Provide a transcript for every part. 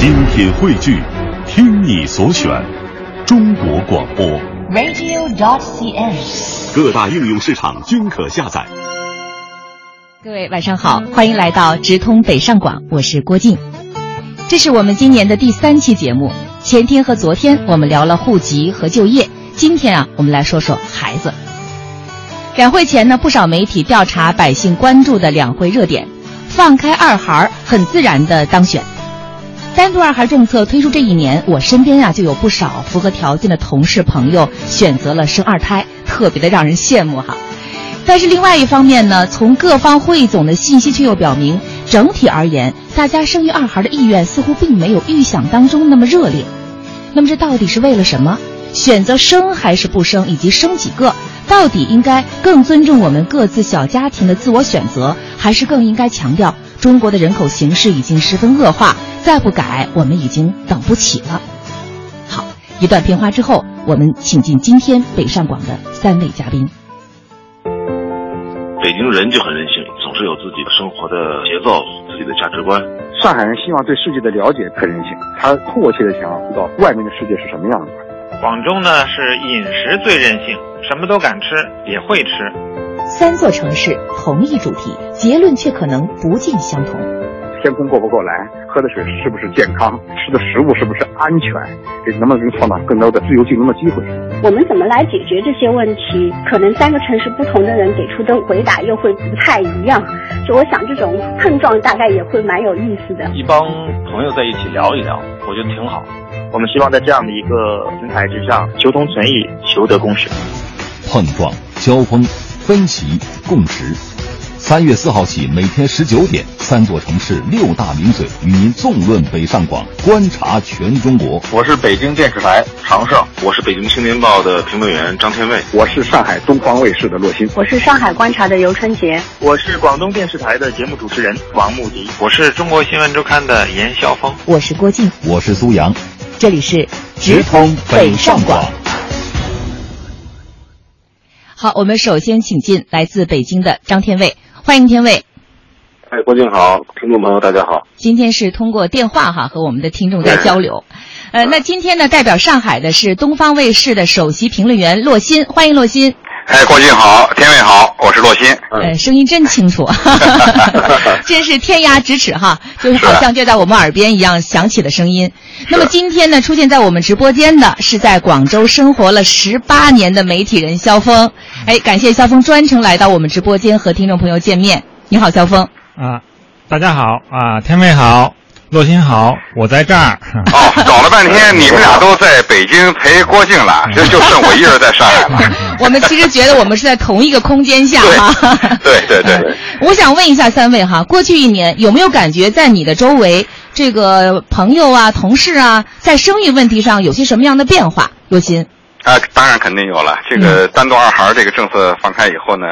精品汇聚，听你所选，中国广播。radio.dot.cn，。各大应用市场均可下载。各位晚上好，欢迎来到直通北上广，我是郭靖。这是我们今年的第三期节目。前天和昨天我们聊了户籍和就业，今天啊，我们来说说孩子。两会前呢，不少媒体调查百姓关注的两会热点，放开二孩很自然的当选。单独二孩政策推出这一年，我身边啊就有不少符合条件的同事朋友选择了生二胎，特别的让人羡慕哈。但是另外一方面呢，从各方汇总的信息却又表明，整体而言，大家生育二孩的意愿似乎并没有预想当中那么热烈。那么这到底是为了什么？选择生还是不生，以及生几个，到底应该更尊重我们各自小家庭的自我选择，还是更应该强调中国的人口形势已经十分恶化，再不改我们已经等不起了？好，一段片花之后，我们请进今天北上广的三位嘉宾。北京人就很任性，总是有自己的生活的节奏、自己的价值观。上海人希望对世界的了解很任性，他迫切的想要知道外面的世界是什么样子。广州呢是饮食最任性，什么都敢吃，也会吃。三座城市同一主题，结论却可能不尽相同。天空过不过来？喝的水是不是健康？吃的食物是不是安全？这能不能给你创造更多的自由竞争的机会？我们怎么来解决这些问题？可能三个城市不同的人给出的回答又会不太一样。就我想，这种碰撞大概也会蛮有意思的。一帮朋友在一起聊一聊，我觉得挺好。我们希望在这样的一个平台之上，求同存异，求得共识。碰撞、交锋、分歧、共识。三月四号起，每天十九点，三座城市六大名嘴与您纵论北上广，观察全中国。我是北京电视台常胜，我是北京青年报的评论员张天卫，我是上海东方卫视的骆鑫，我是上海观察的尤春杰，我是广东电视台的节目主持人王牧迪，我是中国新闻周刊的严晓峰，我是郭靖，我是苏阳，这里是直通北上广。好，我们首先请进来自北京的张天卫，欢迎天卫。哎，郭靖好，听众朋友大家好。今天是通过电话哈和我们的听众在交流，呃，那今天呢，代表上海的是东方卫视的首席评论员骆鑫，欢迎骆鑫。哎，郭靖好，天卫好，我是洛鑫。哎，声音真清楚，真是天涯咫尺哈，就是好像就在我们耳边一样响起的声音。那么今天呢，出现在我们直播间的是在广州生活了十八年的媒体人肖峰。哎，感谢肖峰专程来到我们直播间和听众朋友见面。你好，肖峰。啊，大家好啊，天卫好，骆鑫好，我在这儿。哦，搞了半天 你们俩都在北京陪郭靖了，这就剩我一人在上海了。我们其实觉得我们是在同一个空间下哈。对对对对。我想问一下三位哈，过去一年有没有感觉在你的周围这个朋友啊、同事啊，在生育问题上有些什么样的变化？洛鑫。啊，当然肯定有了。这个单独二孩这个政策放开以后呢，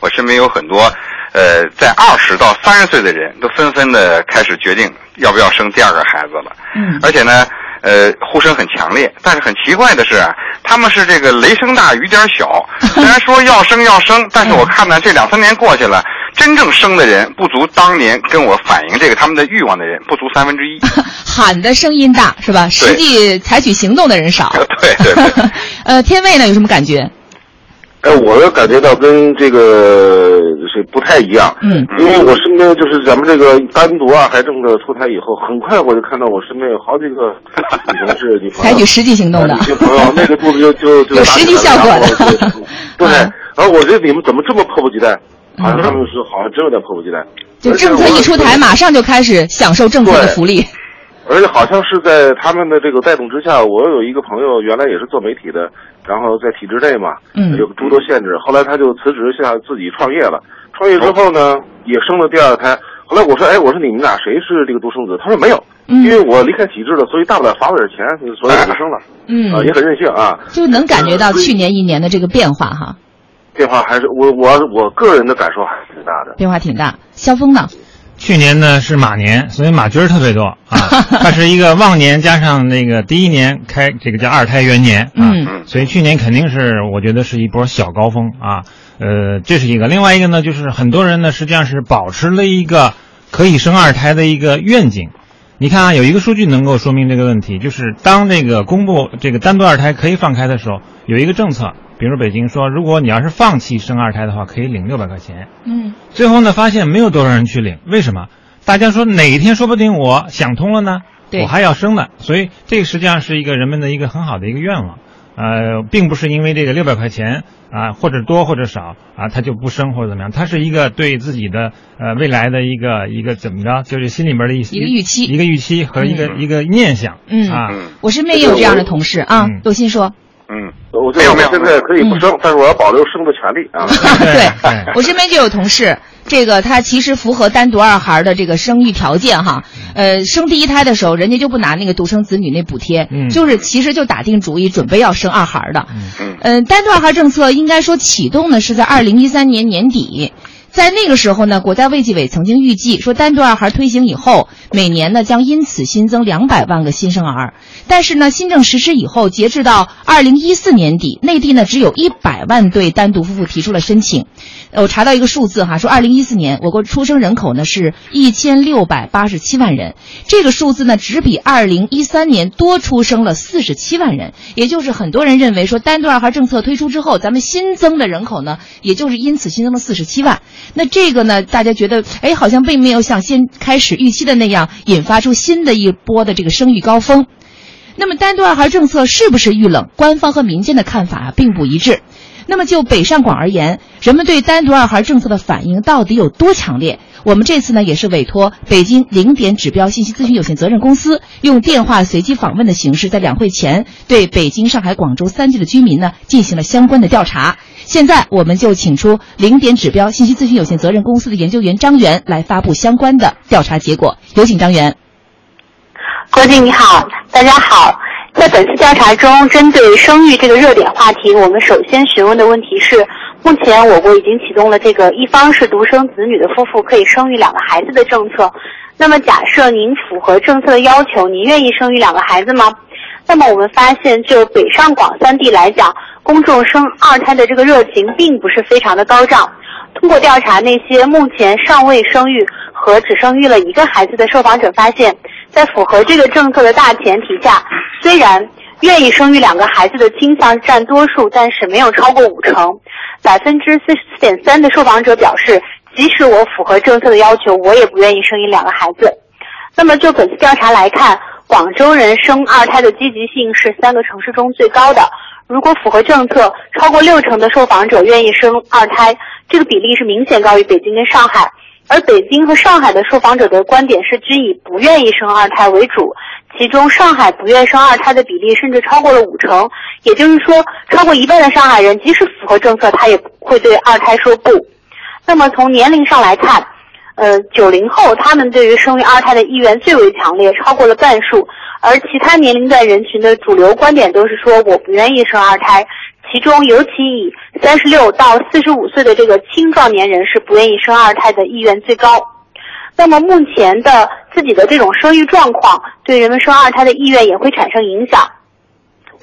我身边有很多。呃，在二十到三十岁的人都纷纷的开始决定要不要生第二个孩子了。嗯，而且呢，呃，呼声很强烈。但是很奇怪的是，他们是这个雷声大雨点小。虽然说要生要生，但是我看呢，这两三年过去了，真正生的人不足当年跟我反映这个他们的欲望的人不足三分之一。喊的声音大是吧？实际采取行动的人少。对对对。呃，天卫呢有什么感觉？哎，我感觉到跟这个是不太一样，嗯，因为我身边就是咱们这个单独二孩政策出台以后，很快我就看到我身边有好几个女同事、女朋友采取实际行动的女性朋友，那个肚子就就就有实际效果的，对。然后我觉得你们怎么这么迫不及待？好像他们说好像真有点迫不及待。就政策一出台，马上就开始享受政策的福利。而且好像是在他们的这个带动之下，我有一个朋友原来也是做媒体的，然后在体制内嘛，嗯，有诸多限制，后来他就辞职下自己创业了。创业之后呢，也生了第二胎。后来我说，哎，我说你们俩谁是这个独生子？他说没有，嗯、因为我离开体制了，所以大不了罚我点钱，所以我就生了。嗯，啊，也很任性啊，就能感觉到去年一年的这个变化哈。变化还是我我我个人的感受还是挺大的，变化挺大。肖峰呢？去年呢是马年，所以马驹儿特别多啊。它是一个旺年加上那个第一年开这个叫二胎元年啊，嗯所以去年肯定是我觉得是一波小高峰啊。呃，这是一个，另外一个呢就是很多人呢实际上是保持了一个可以生二胎的一个愿景，你看啊，有一个数据能够说明这个问题，就是当这个公布这个单独二胎可以放开的时候，有一个政策，比如北京说，如果你要是放弃生二胎的话，可以领六百块钱。嗯，最后呢，发现没有多少人去领，为什么？大家说哪一天说不定我想通了呢？对我还要生呢，所以这个实际上是一个人们的一个很好的一个愿望。呃，并不是因为这个六百块钱啊，或者多或者少啊，他就不生或者怎么样，他是一个对自己的呃未来的一个一个怎么着，就是心里边的一一个预期一个预期和一个、一个念想。嗯啊，我身边也有这样的同事啊。陆鑫说，嗯，我觉得我现在可以不生，但是我要保留生的权利啊。对，我身边就有同事，这个他其实符合单独二孩的这个生育条件哈。呃，生第一胎的时候，人家就不拿那个独生子女那补贴，嗯就是其实就打定主意准备要生二孩的。嗯嗯，单独二孩政策应该说启动呢是在二零一三年年底。在那个时候呢，国家卫计委曾经预计说，单独二孩推行以后，每年呢将因此新增两百万个新生儿。但是呢，新政实施以后，截至到二零一四年底，内地呢只有一百万对单独夫妇提出了申请。我查到一个数字哈，说二零一四年我国出生人口呢是一千六百八十七万人，这个数字呢只比二零一三年多出生了四十七万人，也就是很多人认为说单独二孩政策推出之后，咱们新增的人口呢，也就是因此新增了四十七万。那这个呢，大家觉得哎，好像并没有像先开始预期的那样引发出新的一波的这个生育高峰。那么单独二孩政策是不是遇冷？官方和民间的看法啊并不一致。那么就北上广而言，人们对单独二孩政策的反应到底有多强烈？我们这次呢也是委托北京零点指标信息咨询有限责任公司，用电话随机访问的形式，在两会前对北京、上海、广州三地的居民呢进行了相关的调查。现在我们就请出零点指标信息咨询有限责任公司的研究员张元来发布相关的调查结果。有请张元。郭静你好，大家好。在本次调查中，针对生育这个热点话题，我们首先询问的问题是：目前我国已经启动了这个一方是独生子女的夫妇可以生育两个孩子的政策。那么，假设您符合政策的要求，您愿意生育两个孩子吗？那么我们发现，就北上广三地来讲，公众生二胎的这个热情并不是非常的高涨。通过调查那些目前尚未生育和只生育了一个孩子的受访者发现，在符合这个政策的大前提下，虽然愿意生育两个孩子的倾向占多数，但是没有超过五成。百分之四十四点三的受访者表示，即使我符合政策的要求，我也不愿意生育两个孩子。那么就本次调查来看，广州人生二胎的积极性是三个城市中最高的。如果符合政策，超过六成的受访者愿意生二胎，这个比例是明显高于北京跟上海。而北京和上海的受访者的观点是均以不愿意生二胎为主，其中上海不愿生二胎的比例甚至超过了五成，也就是说，超过一半的上海人即使符合政策，他也会对二胎说不。那么从年龄上来看，呃，九零后他们对于生育二胎的意愿最为强烈，超过了半数，而其他年龄段人群的主流观点都是说我不愿意生二胎。其中，尤其以三十六到四十五岁的这个青壮年人是不愿意生二胎的意愿最高。那么，目前的自己的这种生育状况，对人们生二胎的意愿也会产生影响。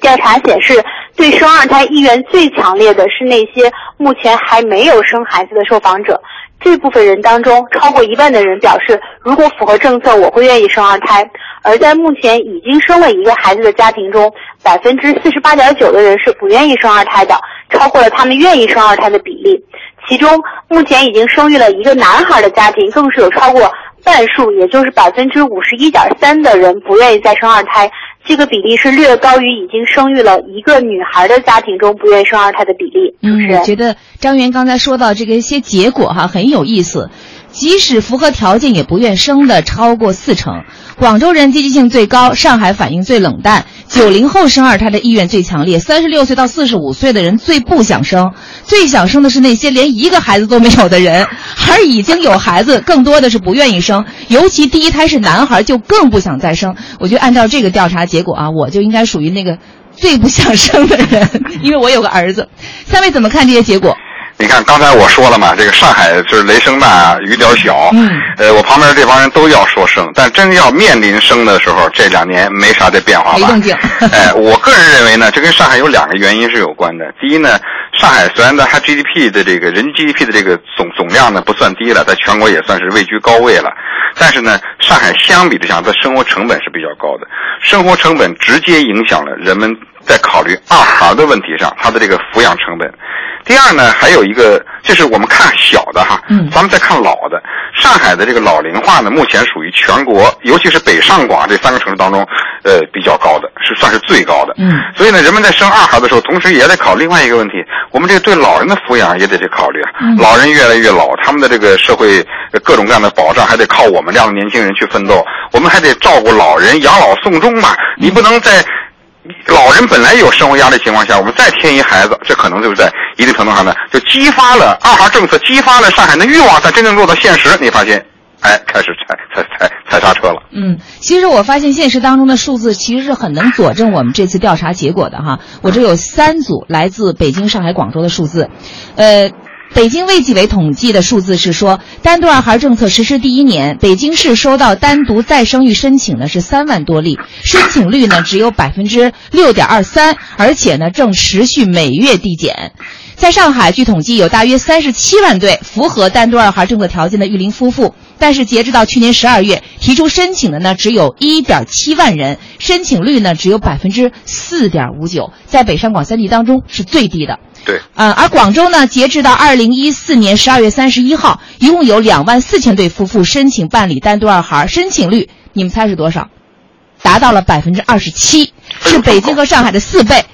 调查显示，对生二胎意愿最强烈的是那些目前还没有生孩子的受访者。这部分人当中，超过一半的人表示，如果符合政策，我会愿意生二胎。而在目前已经生了一个孩子的家庭中，百分之四十八点九的人是不愿意生二胎的，超过了他们愿意生二胎的比例。其中，目前已经生育了一个男孩的家庭，更是有超过半数，也就是百分之五十一点三的人不愿意再生二胎。这个比例是略高于已经生育了一个女孩的家庭中不愿意生二胎的比例。嗯，我觉得张元刚才说到这个一些结果哈很有意思。即使符合条件也不愿生的超过四成，广州人积极性最高，上海反应最冷淡，九零后生二胎的意愿最强烈，三十六岁到四十五岁的人最不想生，最想生的是那些连一个孩子都没有的人，而已经有孩子更多的是不愿意生，尤其第一胎是男孩就更不想再生。我觉得按照这个调查结果啊，我就应该属于那个最不想生的人，因为我有个儿子。三位怎么看这些结果？你看，刚才我说了嘛，这个上海就是雷声大雨点小，嗯，呃，我旁边这帮人都要说生，但真要面临生的时候，这两年没啥的变化吧？没动静。哎，我个人认为呢，这跟上海有两个原因是有关的。第一呢，上海虽然呢它 GDP 的这个人 GDP 的这个总总量呢不算低了，在全国也算是位居高位了，但是呢，上海相比之下，它生活成本是比较高的，生活成本直接影响了人们在考虑二孩的问题上，它的这个抚养成本。第二呢，还有一个就是我们看小的哈，嗯，咱们再看老的。上海的这个老龄化呢，目前属于全国，尤其是北上广这三个城市当中，呃，比较高的，是算是最高的。嗯，所以呢，人们在生二孩的时候，同时也得考另外一个问题，我们这个对老人的抚养也得去考虑啊。嗯老人越来越老，他们的这个社会呃各种各样的保障还得靠我们这样的年轻人去奋斗，我们还得照顾老人，养老送终嘛。你不能在老人本来有生活压力情况下，我们再添一孩子，这可能就是在一定程度上呢，就激发了二孩政策，激发了上海的欲望，但真正落到现实，你发现，哎，开始踩踩踩踩刹车了。嗯，其实我发现现实当中的数字其实是很能佐证我们这次调查结果的哈。我这有三组来自北京、上海、广州的数字，呃。北京卫计委统计的数字是说，单独二孩政策实施第一年，北京市收到单独再生育申请呢是三万多例，申请率呢只有百分之六点二三，而且呢正持续每月递减。在上海，据统计有大约三十七万对符合单独二孩政策条件的育龄夫妇，但是截止到去年十二月，提出申请的呢只有一点七万人，申请率呢只有百分之四点五九，在北上广三地当中是最低的。对，呃，而广州呢，截至到二零一四年十二月三十一号，一共有两万四千对夫妇申请办理单独二孩，申请率你们猜是多少？达到了百分之二十七，是北京和上海的四倍。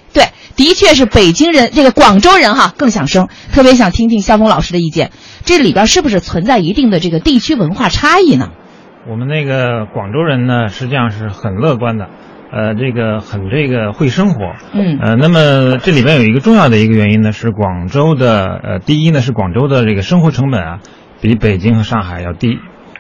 对，的确是北京人，这个广州人哈更想生。特别想听听肖峰老师的意见，这里边是不是存在一定的这个地区文化差异呢？我们那个广州人呢，实际上是很乐观的。呃，这个很这个会生活，嗯，呃，那么这里边有一个重要的一个原因呢，是广州的，呃，第一呢是广州的这个生活成本啊，比北京和上海要低，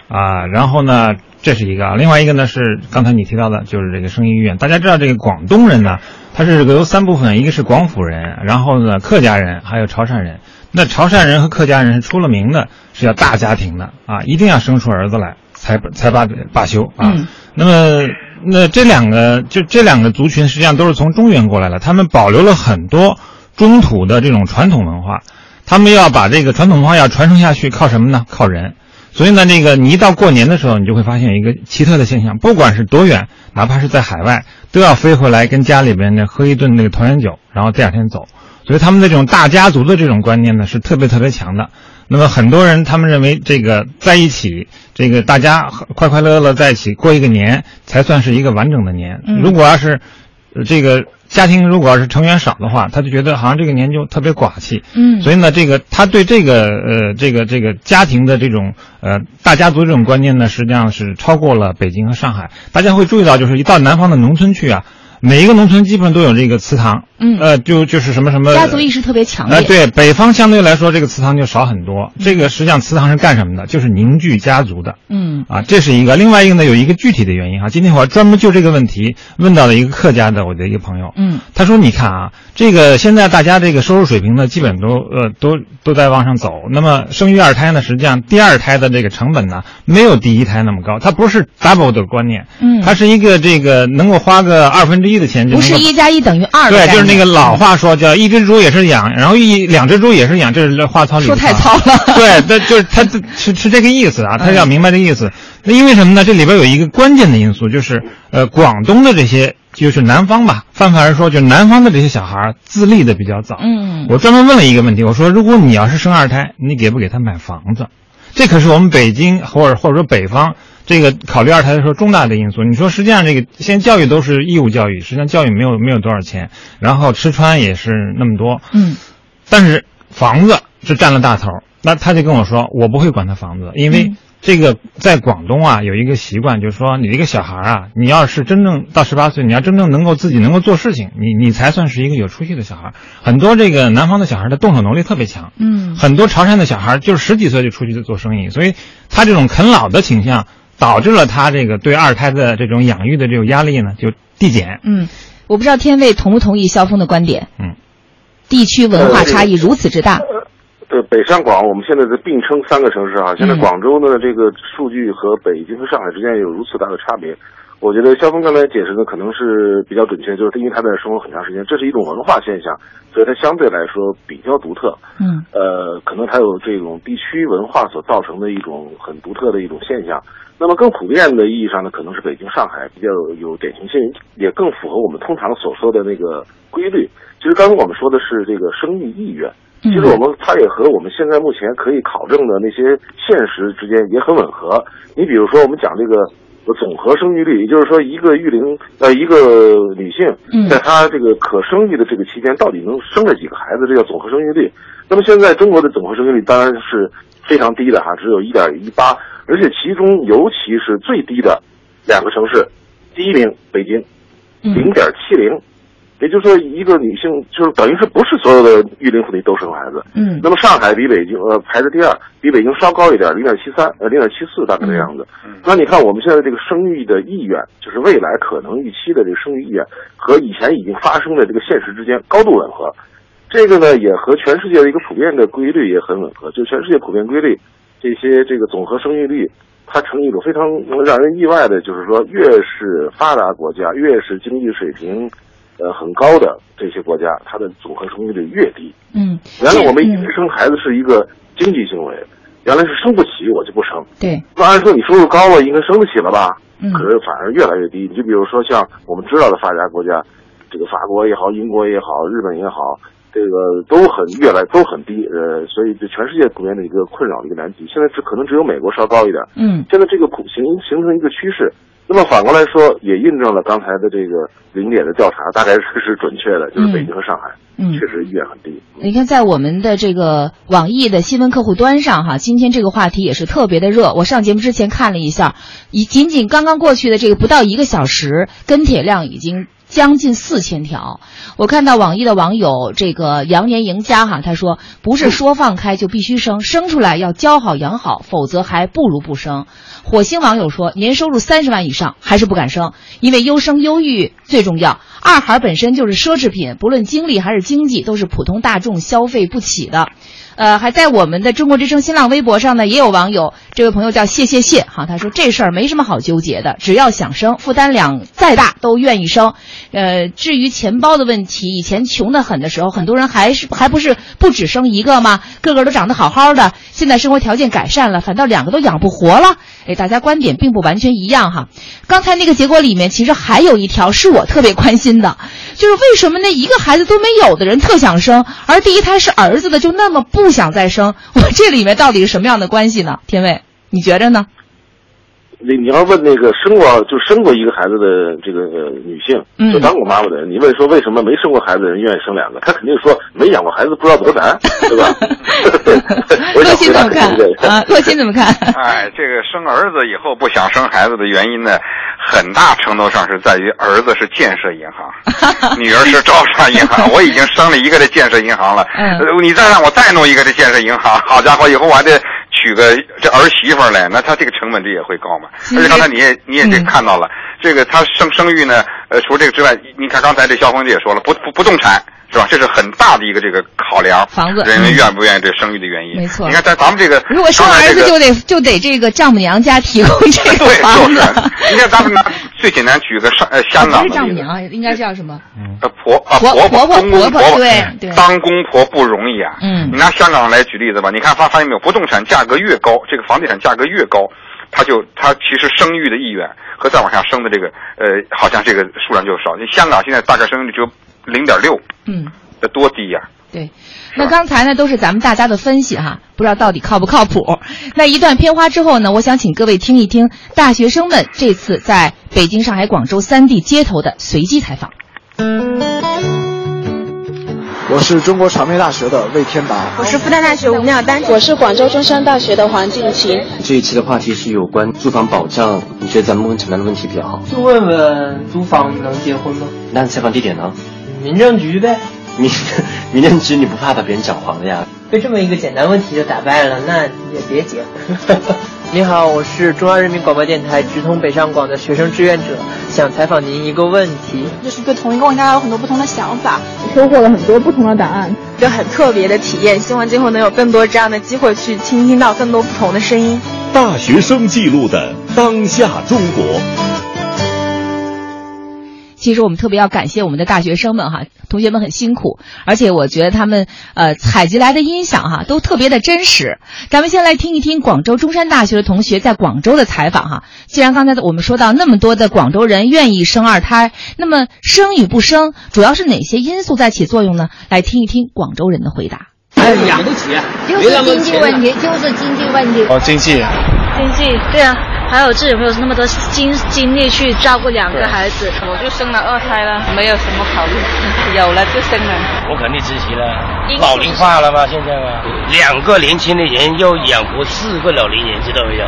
啊，然后呢，这是一个，另外一个呢是刚才你提到的，就是这个生育意愿。大家知道这个广东人呢，他是由三部分，一个是广府人，然后呢客家人，还有潮汕人。那潮汕人和客家人是出了名的，是要大家庭的啊，一定要生出儿子来才才罢罢休啊。嗯那么，那这两个就这两个族群实际上都是从中原过来的，他们保留了很多中土的这种传统文化，他们要把这个传统文化要传承下去，靠什么呢？靠人。所以呢，那个你一到过年的时候，你就会发现一个奇特的现象，不管是多远，哪怕是在海外，都要飞回来跟家里边呢喝一顿那个团圆酒，然后第二天走。所以他们的这种大家族的这种观念呢，是特别特别强的。那么很多人他们认为这个在一起，这个大家快快乐乐在一起过一个年，才算是一个完整的年。嗯如果要是呃这个家庭如果要是成员少的话，他就觉得好像这个年就特别寡气。嗯所以呢，这个他对这个呃这个这个家庭的这种呃大家族这种观念呢，实际上是超过了北京和上海。大家会注意到，就是一到南方的农村去啊，每一个农村基本上都有这个祠堂。嗯呃，就就是什么什么家族意识特别强烈。呃，对，北方相对来说这个祠堂就少很多。这个实际上祠堂是干什么的？就是凝聚家族的。嗯啊，这是一个。另外一个呢，有一个具体的原因哈。今天我专门就这个问题问到了一个客家的我的一个朋友。嗯他说：“你看啊，这个现在大家这个收入水平呢，基本都呃都都在往上走。那么生育二胎呢，实际上第二胎的这个成本呢，没有第一胎那么高。它不是 double 的观念，嗯，它是一个这个能够花个二分之一的钱就不是一加一等于二对，就是那个老话说叫一只猪也是养，然后一两只猪也是养，这是话糙理不说太糙了。对，那就是他这 是是这个意思啊，他要明白这个意思。那因为什么呢？这里边有一个关键的因素，就是呃，广东的这些就是南方吧，泛泛而说，就是南方的这些小孩自立的比较早。嗯我专门问了一个问题，我说如果你要是生二胎，你给不给他买房子？这可是我们北京或者或者说北方这个考虑二胎的时候重大的因素。你说实际上这个现在教育都是义务教育，实际上教育没有没有多少钱，然后吃穿也是那么多，嗯，但是房子是占了大头。那他就跟我说，我不会管他房子，因为嗯这个在广东啊有一个习惯，就是说你这个小孩啊，你要是真正到十八岁，你要真正能够自己能够做事情，你你才算是一个有出息的小孩。很多这个南方的小孩的动手能力特别强，嗯很多潮汕的小孩就是十几岁就出去做生意，所以他这种啃老的倾向，导致了他这个对二胎的这种养育的这种压力呢就递减。嗯，我不知道天卫同不同意肖峰的观点。嗯，地区文化差异如此之大。对，北上广我们现在是并称三个城市啊。现在嗯广州呢，这个数据和北京和上海之间有如此大的差别。我觉得肖峰刚才解释的可能是比较准确，就是因为他在生活很长时间，这是一种文化现象，所以它相对来说比较独特。嗯，呃，可能它有这种地区文化所造成的一种很独特的一种现象。那么更普遍的意义上呢，可能是北京、上海比较有典型性，也更符合我们通常所说的那个规律。其实刚才我们说的是这个生育意愿，其实我们它也和我们现在目前可以考证的那些现实之间也很吻合。你比如说，我们讲这个总和生育率，也就是说，一个育龄呃一个女性在她这个可生育的这个期间，到底能生了几个孩子，这叫总和生育率。那么现在中国的总和生育率当然是非常低的哈，只有一点一八，而且其中尤其是最低的两个城市，第一名北京，零点七零。也就是说，一个女性就是等于是不是所有的育龄妇女都生孩子？嗯。那么上海比北京呃排在第二，比北京稍高一点，零点七三呃零点七四大概这样子。嗯。那你看我们现在这个生育的意愿，就是未来可能预期的这个生育意愿和以前已经发生的这个现实之间高度吻合。这个呢也和全世界的一个普遍的规律也很吻合，就全世界普遍规律，这些这个总和生育率，它呈一种非常让人意外的，就是说越是发达国家，越是经济水平。呃，很高的这些国家，它的总和生育率越低。嗯，原来我们以为生孩子是一个经济行为，原来是生不起我就不生。对，那按说你收入高了，应该生得起了吧？嗯，可是反而越来越低。你就比如说像我们知道的发达国家，这个法国也好，英国也好，日本也好，这个都很越来都很低。呃，所以这全世界普遍的一个困扰的一个难题。现在只可能只有美国稍高一点。嗯，现在这个普形形成一个趋势。那么反过来说，也印证了刚才的这个零点的调查，大概是是准确的，就是北京和上海，嗯，确实意愿很低。你看，在我们的这个网易的新闻客户端上，哈，今天这个话题也是特别的热。我上节目之前看了一下，以仅仅刚刚过去的这个不到一个小时，跟帖量已经将近四千条。我看到网易的网友这个羊年赢家哈，他说不是说放开就必须生，生出来要教好养好，否则还不如不生。火星网友说，年收入三十万以上还是不敢生，因为优生优育最重要。二孩本身就是奢侈品，不论精力还是经济，都是普通大众消费不起的。呃，还在我们的中国之声新浪微博上呢，也有网友，这位朋友叫谢谢谢哈，他说这事儿没什么好纠结的，只要想生，负担量再大都愿意生。呃，至于钱包的问题，以前穷得很的时候，很多人还是还不是不只生一个吗？个个都长得好好的，现在生活条件改善了，反倒两个都养不活了。哎，大家观点并不完全一样哈。刚才那个结果里面，其实还有一条是我我特别关心的，就是为什么那一个孩子都没有的人特想生，而第一胎是儿子的就那么不想再生？我这里面到底是什么样的关系呢？天卫，你觉着呢？你你要问那个生过就生过一个孩子的这个女性，就当过妈妈的人，你问说为什么没生过孩子的人愿意生两个？他肯定说没养过孩子不知道多难，对吧？洛心怎么看？啊，洛心怎么看？哎，这个生儿子以后不想生孩子的原因呢，很大程度上是在于儿子是建设银行，女儿是招商银行。我已经生了一个这建设银行了，你再让我再弄一个这建设银行，好家伙，以后我还得。娶个这儿媳妇来，那他这个成本这也会高嘛？而且刚才你也你也这看到了，这个他生生育呢，呃，除了这个之外，你看刚才这肖峰也说了，不不不动产是吧？这是很大的一个这个考量，房子人们愿不愿意这生育的原因。没错，你看咱咱们这个，如果生儿子就得就得这个丈母娘家提供这个房子。你看咱们拿最简单举个上呃香港不是丈母娘，应该叫什么？呃婆啊婆婆婆公公婆婆对对，当公婆不容易啊。嗯，你拿香港来举例子吧，你看发发现没有？不动产价格越高，这个房地产价格越高，它就它其实生育的意愿和再往下生的这个呃，好像这个数量就少。香港现在大概生育率只有零点六，嗯，这多低呀！对，那刚才呢都是咱们大家的分析哈，不知道到底靠不靠谱。那一段片花之后呢，我想请各位听一听大学生们这次在北京、上海、广州三地街头的随机采访。我是中国传媒大学的魏天达，我是复旦大学吴妙丹，我是广州中山大学的黄静琴。这一期的话题是有关住房保障，你觉得咱们问什么样的问题比较好？就问问租房能结婚吗？那采访地点呢？民政局呗。民民政局你不怕把别人搅黄了呀？被这么一个简单问题就打败了，那也别结婚。你好，我是中央人民广播电台直通北上广的学生志愿者，想采访您一个问题。就是对同一个问题，大家有很多不同的想法，收获了很多不同的答案，一个很特别的体验。希望今后能有更多这样的机会去倾听到更多不同的声音。大学生记录的当下中国。其实我们特别要感谢我们的大学生们哈，同学们很辛苦，而且我觉得他们呃采集来的音响哈都特别的真实。咱们先来听一听广州中山大学的同学在广州的采访哈。既然刚才我们说到那么多的广州人愿意生二胎，那么生与不生主要是哪些因素在起作用呢？来听一听广州人的回答。哎，养不起啊，就是经济问题，就是经济问题。哦，经济，经济，对啊。还有自己有没有那么多精精力去照顾两个孩子？我就生了二胎了，没有什么考虑，有了就生了。我肯定支持了，老龄化了嘛，现在嘛，两个年轻的人又养活四个老年人，知道没有？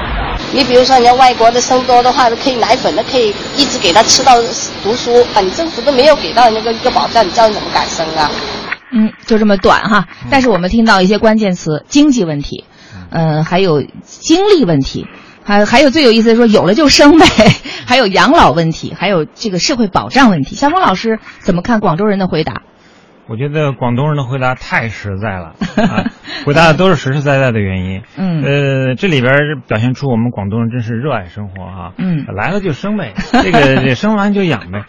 你比如说，人家外国的生多的话，可以奶粉的，可以一直给他吃到读书啊。你政府都没有给到那个一个保障，你叫你怎么敢生啊？嗯，就这么短哈。但是我们听到一些关键词：经济问题，嗯，还有精力问题。还还有最有意思的说，有了就生呗，还有养老问题，还有这个社会保障问题。肖峰老师怎么看广州人的回答？我觉得广东人的回答太实在了，啊、回答的都是实实在在的原因。嗯，呃，这里边表现出我们广东人真是热爱生活哈。嗯，来了就生呗，这个 这生完就养呗。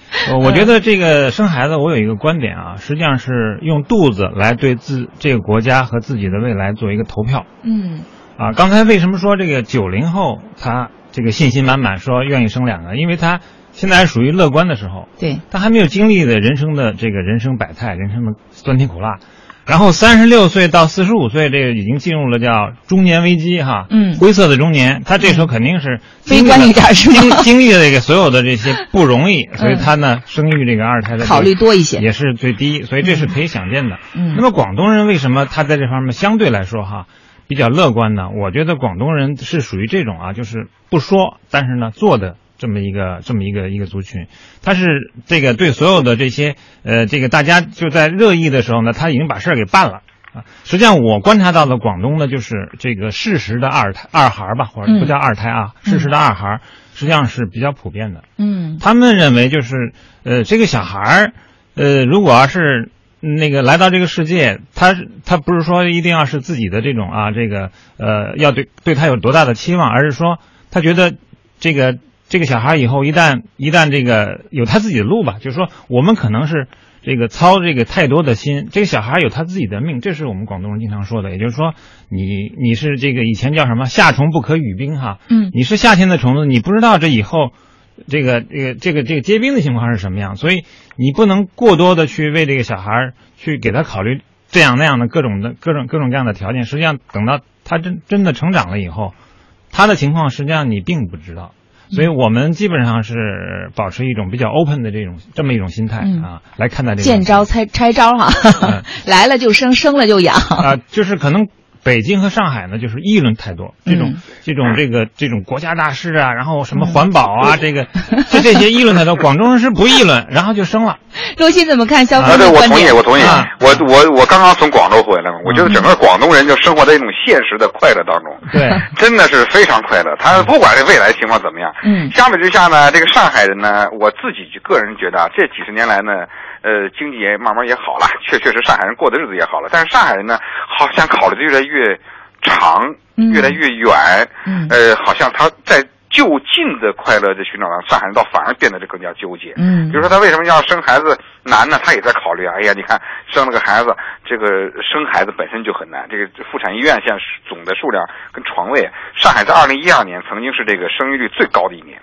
我觉得这个生孩子，我有一个观点啊，实际上是用肚子来对自这个国家和自己的未来做一个投票。嗯。啊，刚才为什么说这个九零后他这个信心满满，说愿意生两个？因为他现在还属于乐观的时候，对，他还没有经历的人生的这个人生百态，人生的酸甜苦辣。然后三十六岁到四十五岁，这个已经进入了叫中年危机哈，嗯，灰色的中年。他这时候肯定是悲观一点，是经经历了这个所有的这些不容易，所以他呢生育这个二胎的考虑多一些，也是最低，所以这是可以想见的。嗯，那么广东人为什么他在这方面相对来说哈？比较乐观呢，我觉得广东人是属于这种啊，就是不说，但是呢做的这么一个这么一个一个族群，他是这个对所有的这些呃这个大家就在热议的时候呢，他已经把事儿给办了啊。实际上我观察到的广东呢，就是这个事实的二胎二孩吧，或者不叫二胎啊，事实的二孩实际上是比较普遍的。嗯，他们认为就是呃这个小孩儿呃如果要是。那个来到这个世界，他他不是说一定要是自己的这种啊，这个呃，要对对他有多大的期望，而是说他觉得这个这个小孩以后一旦一旦这个有他自己的路吧，就是说我们可能是这个操这个太多的心，这个小孩有他自己的命，这是我们广东人经常说的，也就是说你你是这个以前叫什么夏虫不可语冰哈，嗯，你是夏天的虫子，你不知道这以后。这个这个这个这个结冰的情况是什么样？所以你不能过多的去为这个小孩去给他考虑这样那样的各种的各种各种各样的条件。实际上，等到他真真的成长了以后，他的情况实际上你并不知道。所以我们基本上是保持一种比较 open 的这种这么一种心态啊来看待这个。见招拆拆招哈，来了就生，生了就养啊，就是可能。北京和上海呢，就是议论太多，这种、这种这个这种国家大事啊，然后什么环保啊，这个就这些议论太多。广州人是不议论，然后就生了。周鑫怎么看？肖峰对，我同意，我同意。啊我我我刚刚从广州回来嘛，我觉得整个广东人就生活在一种现实的快乐当中，对，真的是非常快乐。他不管这未来情况怎么样，嗯，相比之下呢，这个上海人呢，我自己个人觉得啊，这几十年来呢。呃，经济也慢慢也好了，确确实上海人过的日子也好了，但是上海人呢，好像考虑的越来越长，越来越远，嗯，呃，好像他在就近的快乐的寻找上，上海人倒反而变得这更加纠结，嗯，比如说他为什么要生孩子难呢？他也在考虑啊，哎呀，你看生了个孩子，这个生孩子本身就很难，这个妇产医院现在总的数量跟床位，上海在二零一二年曾经是这个生育率最高的一年。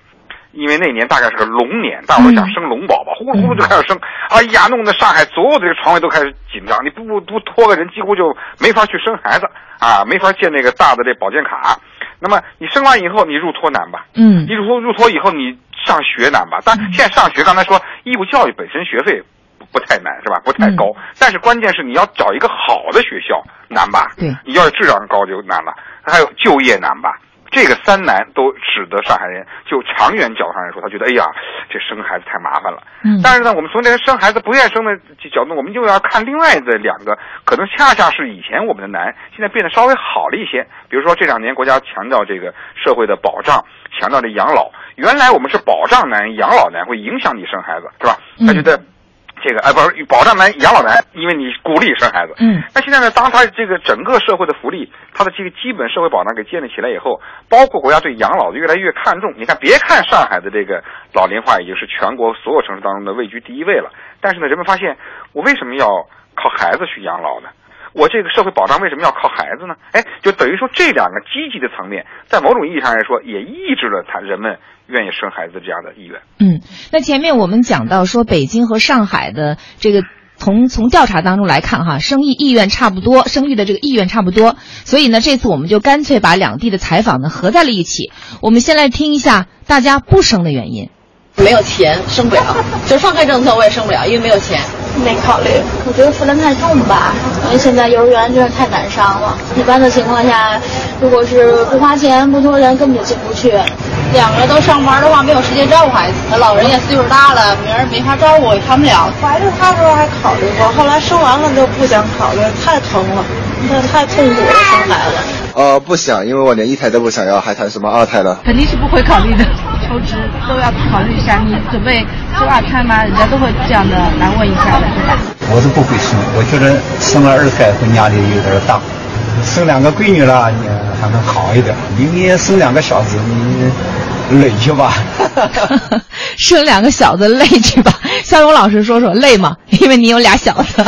因为那年大概是个龙年，大伙儿想生龙宝宝，呼噜呼噜就开始生。哎呀，弄得上海所有的这个床位都开始紧张，你不不不托个人，几乎就没法去生孩子啊，没法建那个大的这保健卡。那么你生完以后，你入托难吧？嗯，你入托入托以后，你上学难吧？但现在上学，刚才说义务教育本身学费不太难是吧？不太高，但是关键是你要找一个好的学校难吧？对，你要是质量高就难了，还有就业难吧？这个三难都使得上海人就长远角度上来说，他觉得哎呀，这生孩子太麻烦了。嗯，但是呢，我们从这个生孩子不愿生的角度，我们就要看另外的两个，可能恰恰是以前我们的难，现在变得稍微好了一些。比如说这两年国家强调这个社会的保障，强调这养老。原来我们是保障难、养老难，会影响你生孩子，是吧？他觉得。这这个，哎，不是保障男养老男，因为你鼓励生孩子。嗯。那现在呢，当他这个整个社会的福利，他的这个基本社会保障给建立起来以后，包括国家对养老的越来越看重。你看，别看上海的这个老龄化已经是全国所有城市当中的位居第一位了，但是呢，人们发现，我为什么要靠孩子去养老呢？我这个社会保障为什么要靠孩子呢？哎，就等于说这两个积极的层面，在某种意义上来说，也抑制了他人们愿意生孩子这样的意愿。嗯，那前面我们讲到说，北京和上海的这个从从调查当中来看，哈，生育意愿差不多，生育的这个意愿差不多，所以呢，这次我们就干脆把两地的采访呢合在了一起。我们先来听一下大家不生的原因。没有钱，生不了。就放开政策，我也生不了，因为没有钱。没考虑，我觉得负担太重吧，因为现在幼儿园真是太难上了。一般的情况下，如果是不花钱，不托人根本就进不去。两个人都上班的话，没有时间照顾孩子。老人也岁数大了，明儿没法照顾，也看不了。怀着他时候还考虑过，后来生完了就不想考虑，太疼了，那太痛苦了，生孩子。呃，不想，因为我连一胎都不想要，还谈什么二胎了？肯定是不会考虑的。求职都要考虑一下，你准备生二胎吗？人家都会这样的来问一下的？我是不会生，我觉得生了二胎会压力有点大，生两个闺女了你还能好一点。你生两个小子，你累去吧。生两个小子累去吧。肖勇老师说说累吗？因为你有俩小子。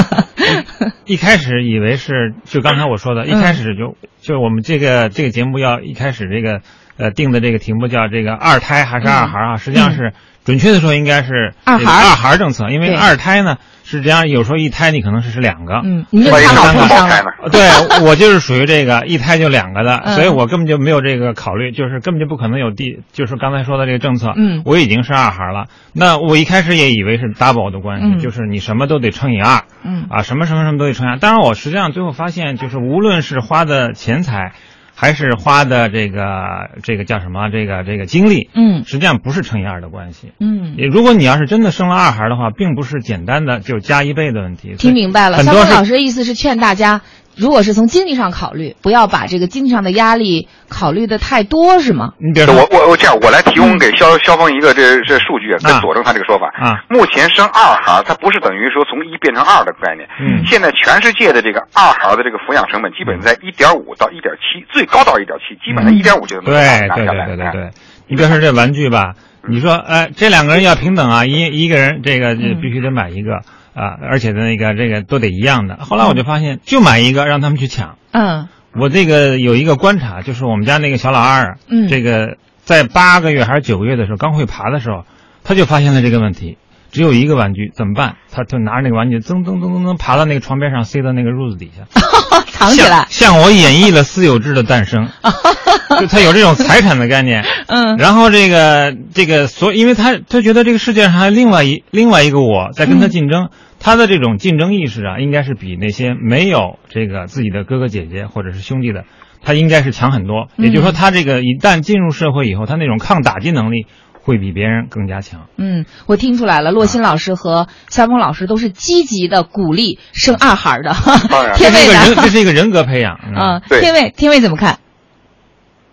一开始以为是就刚才我说的，一开始就就我们这个这个节目要一开始这个呃定的这个题目叫这个二胎还是二孩啊？实际上是准确的说应该是二孩二孩政策，因为二胎呢是这样，有时候一胎你可能是是两个，嗯，你就看老碰上了。对我就是属于这个一胎就两个的，嗯。所以我根本就没有这个考虑，就是根本就不可能有第就是刚才说的这个政策，嗯。我已经是二孩了，那我一开始也以为是 double 的关系，嗯。就是你什么都得乘以二。嗯。啊，什么什么什么都得乘以二。当然，我实际上最后发现，就是无论是花的钱财，还是花的这个这个叫什么这个这个精力，嗯实际上不是乘以二的关系。嗯，也如果你要是真的生了二孩的话，并不是简单的就加一倍的问题。听明白了。肖峰老师的意思是劝大家，如果是从经济上考虑，不要把这个经济上的压力考虑的太多，是吗？你比如说我我我这样，我来提供给肖肖峰一个这这数据，跟佐证他这个说法。啊，目前生二孩，它不是等于说从一变成二的概念。嗯。现在全世界的这个二孩的这个抚养成本，基本在一点五到一点七，最高到一点七，基本上一点五就能。对对对对，你比如说这玩具吧，你说哎，这两个人要平等啊，一一个人这个这必须得买一个啊，而且那个这个都得一样的。后来我就发现，就买一个，让他们去抢。嗯我这个有一个观察，就是我们家那个小老二，嗯这个在八个月还是九个月的时候，刚会爬的时候，他就发现了这个问题，只有一个玩具怎么办？他就拿着那个玩具，噔噔噔噔噔爬到那个床边上，塞到那个褥子底下，藏起来。向我演绎了私有制的诞生，就他有这种财产的概念。嗯然后这个这个所，因为他他觉得这个世界上还有另外一另外一个我在跟他竞争，他的这种竞争意识啊，应该是比那些没有这个自己的哥哥姐姐或者是兄弟的，他应该是强很多。也就是说，他这个一旦进入社会以后，他那种抗打击能力会比别人更加强。嗯，我听出来了，洛欣老师和肖峰老师都是积极的鼓励生二孩的。当然 天卫这是一个人，这？是一个人格培养。嗯啊，天卫，天卫怎么看？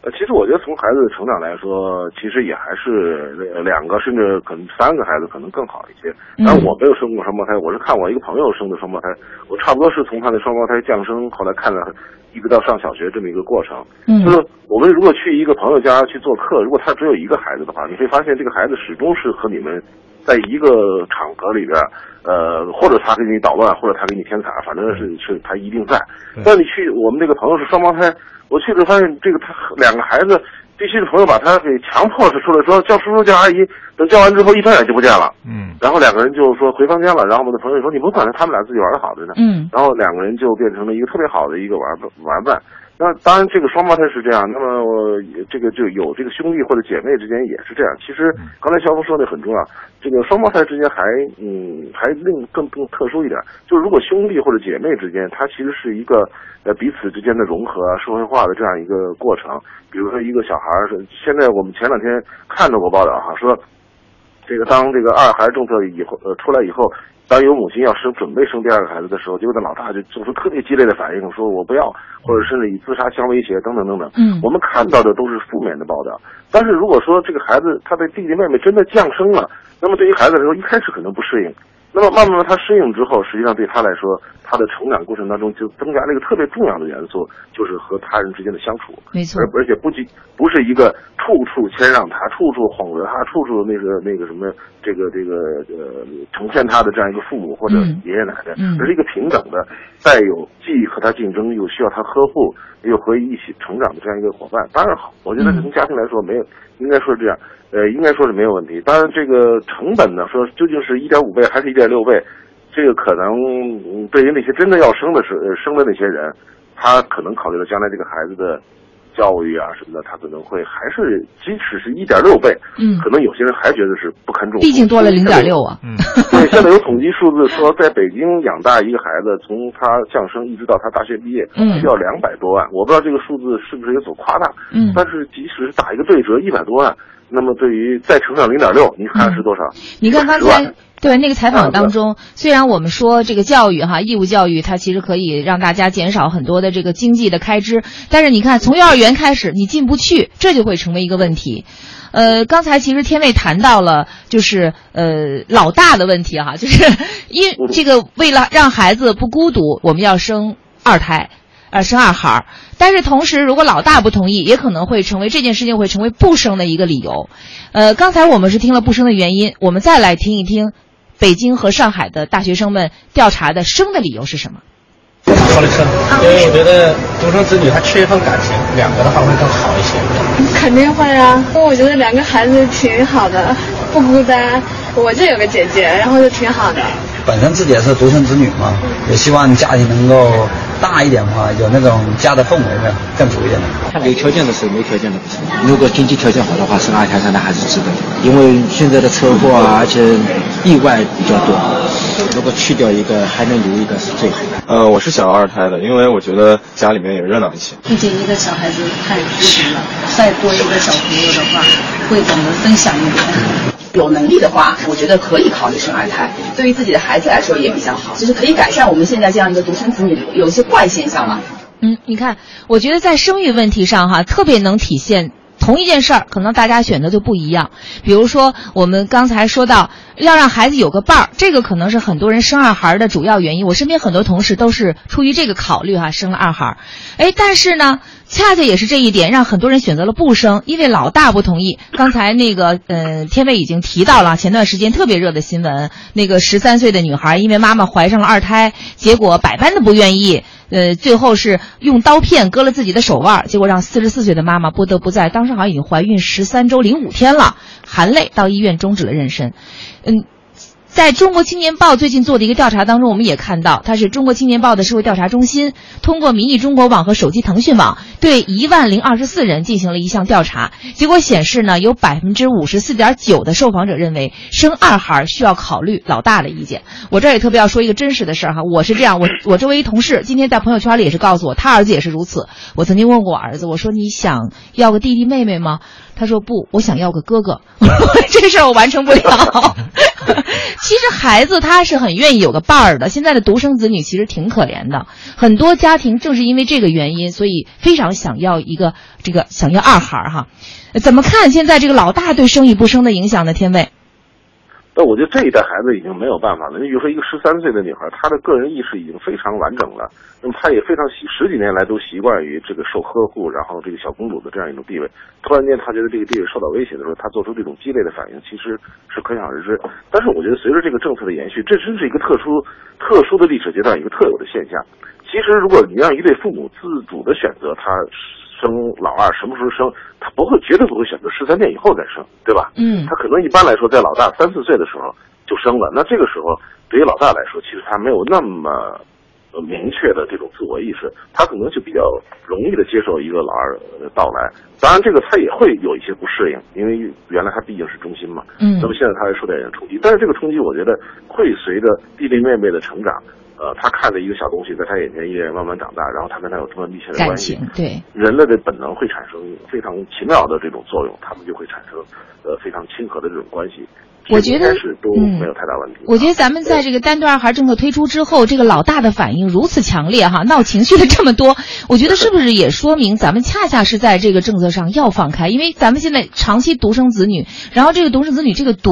呃，其实我觉得从孩子的成长来说，其实也还是呃两个甚至可能三个孩子可能更好一些。当然我没有生过双胞胎，我是看我一个朋友生的双胞胎，我差不多是从他的双胞胎降生，后来看了一直到上小学这么一个过程。嗯就是我们如果去一个朋友家去做客，如果他只有一个孩子的话，你会发现这个孩子始终是和你们在一个场合里边，呃，或者他给你捣乱，或者他给你添彩，反正是是他一定在。但你去我们这个朋友是双胞胎，我去了发现这个他两个孩子必须的朋友把他给强迫着出来说叫叔叔叫阿姨，等叫完之后一转眼就不见了。嗯然后两个人就说回房间了，然后我们的朋友说你甭管他们俩自己玩的好着呢。嗯然后两个人就变成了一个特别好的一个玩伴玩伴。那当然，这个双胞胎是这样，那么我这个就有这个兄弟或者姐妹之间也是这样。其实刚才肖峰说的很重要，这个双胞胎之间还嗯还另更更特殊一点，就是如果兄弟或者姐妹之间，它其实是一个呃彼此之间的融合啊、社会化的这样一个过程。比如说一个小孩儿，现在我们前两天看到过报道哈，说这个当这个二孩政策以后呃出来以后，当有母亲要生准备生第二个孩子的时候，结果那老大就做出特别激烈的反应，说我不要，或者甚至以自杀相威胁等等等等。嗯我们看到的都是负面的报道。但是如果说这个孩子他的弟弟妹妹真的降生了，那么对于孩子来说一开始可能不适应。那么慢慢慢他适应之后，实际上对他来说，他的成长过程当中就增加了一个特别重要的元素，就是和他人之间的相处。没错而而且不仅不是一个处处谦让他、处处哄着他、处处那个那个什么这个这个呃呈现他的这样一个父母或者嗯爷爷奶奶，嗯而是一个平等的，带有既和他竞争又需要他呵护又和一起成长的这样一个伙伴，当然好。我觉得嗯从家庭来说没有，应该说是这样。呃，应该说是没有问题。当然，这个成本呢，说究竟是一点五倍还是一点六倍，这个可能嗯对于那些真的要生的是呃生的那些人，他可能考虑到将来这个孩子的教育啊什么的，他可能会还是即使是一点六倍，嗯可能有些人还觉得是不堪重负。毕竟多了零点六啊。嗯，对，现在有统计数字说，在北京养大一个孩子，从他降生一直到他大学毕业，嗯需要两百多万。我不知道这个数字是不是有所夸大，嗯但是即使是打一个对折，一百多万，那么对于再乘上零点六，你看是多少？你看刚才对那个采访当中，虽然我们说这个教育哈，义务教育它其实可以让大家减少很多的这个经济的开支，但是你看从幼儿园开始你进不去，这就会成为一个问题。呃，刚才其实天卫谈到了，就是呃老大的问题哈，就是 因这个为了让孩子不孤独，我们要生二胎。呃，生二孩儿，但是同时，如果老大不同意，也可能会成为这件事情会成为不生的一个理由。呃，刚才我们是听了不生的原因，我们再来听一听北京和上海的大学生们调查的生的理由是什么。考虑生，因为我觉得独生子女他缺一份感情，两个的话会更好一些。肯定会啊，因为我觉得两个孩子挺好的，不孤单。我这有个姐姐，然后就挺好的。本身自己也是独生子女嘛，也希望家庭能够大一点的话，有那种家的氛围的更足一点的。有条件的是，没条件的不行。如果经济条件好的话，生二胎三胎还是值得的，因为现在的车祸啊，而且意外比较多。如果去掉一个还能留一个是最好的。呃，我是想要二胎的，因为我觉得家里面也热闹一些。毕竟一个小孩子太孤独了，再多一个小朋友的话，会懂得分享一点。有能力的话，我觉得可以考虑生二胎，对于自己的孩子来说也比较好，就是可以改善我们现在这样一个独生子女有一些怪现象嘛。嗯，你看，我觉得在生育问题上哈，特别能体现。同一件事儿，可能大家选择就不一样。比如说，我们刚才说到要让孩子有个伴儿，这个可能是很多人生二孩儿的主要原因。我身边很多同事都是出于这个考虑哈，生了二孩儿。哎，但是呢，恰恰也是这一点让很多人选择了不生，因为老大不同意。刚才那个呃，天卫已经提到了前段时间特别热的新闻，那个十三岁的女孩因为妈妈怀上了二胎，结果百般的不愿意。呃，最后是用刀片割了自己的手腕，结果让四十四岁的妈妈不得不在当时好像已经怀孕十三周零五天了，含泪到医院终止了妊娠。嗯，在中国青年报最近做的一个调查当中，我们也看到，它是中国青年报的社会调查中心通过民意中国网和手机腾讯网对一万零二十四人进行了一项调查，结果显示呢，有百分之五十四点九的受访者认为生二孩需要考虑老大的意见。我这儿也特别要说一个真实的事儿哈，我是这样，我我周围一同事今天在朋友圈里也是告诉我，他儿子也是如此。我曾经问过我儿子，我说你想要个弟弟妹妹吗？他说不，我想要个哥哥。这事儿我完成不了。其实孩子他是很愿意有个伴儿的。现在的独生子女其实挺可怜的，很多家庭正是因为这个原因，所以非常想要一个这个想要二孩儿哈。怎么看现在这个老大对生与不生的影响呢？天卫？那我觉得这一代孩子已经没有办法了。你比如说，一个十三岁的女孩，她的个人意识已经非常完整了，那么她也非常习十几年来都习惯于这个受呵护，然后这个小公主的这样一种地位。突然间，她觉得这个地位受到威胁的时候，她做出这种激烈的反应，其实是可想而知。但是，我觉得随着这个政策的延续，这真是一个特殊、特殊的历史阶段一个特有的现象。其实，如果你让一对父母自主的选择他生老二什么时候生，他不会绝对不会选择十三天以后再生，对吧？嗯他可能一般来说在老大三四岁的时候就生了，那这个时候对于老大来说，其实他没有那么呃明确的这种自我意识，他可能就比较容易的接受一个老二的到来。当然，这个他也会有一些不适应，因为原来他毕竟是中心嘛。嗯那么现在他还受到一点冲击，但是这个冲击，我觉得会随着弟弟妹妹的成长。呃，他看着一个小东西在他眼前一点慢慢长大，然后他跟他有这么密切的感关系情，对。人类的本能会产生非常奇妙的这种作用，他们就会产生呃非常亲和的这种关系。我觉得是都嗯没有太大问题。我觉得咱们在这个单对二孩政策推出之后，这个老大的反应如此强烈哈，闹情绪的这么多，我觉得是不是也说明咱们恰恰是在这个政策上要放开？因为咱们现在长期独生子女，然后这个独生子女这个独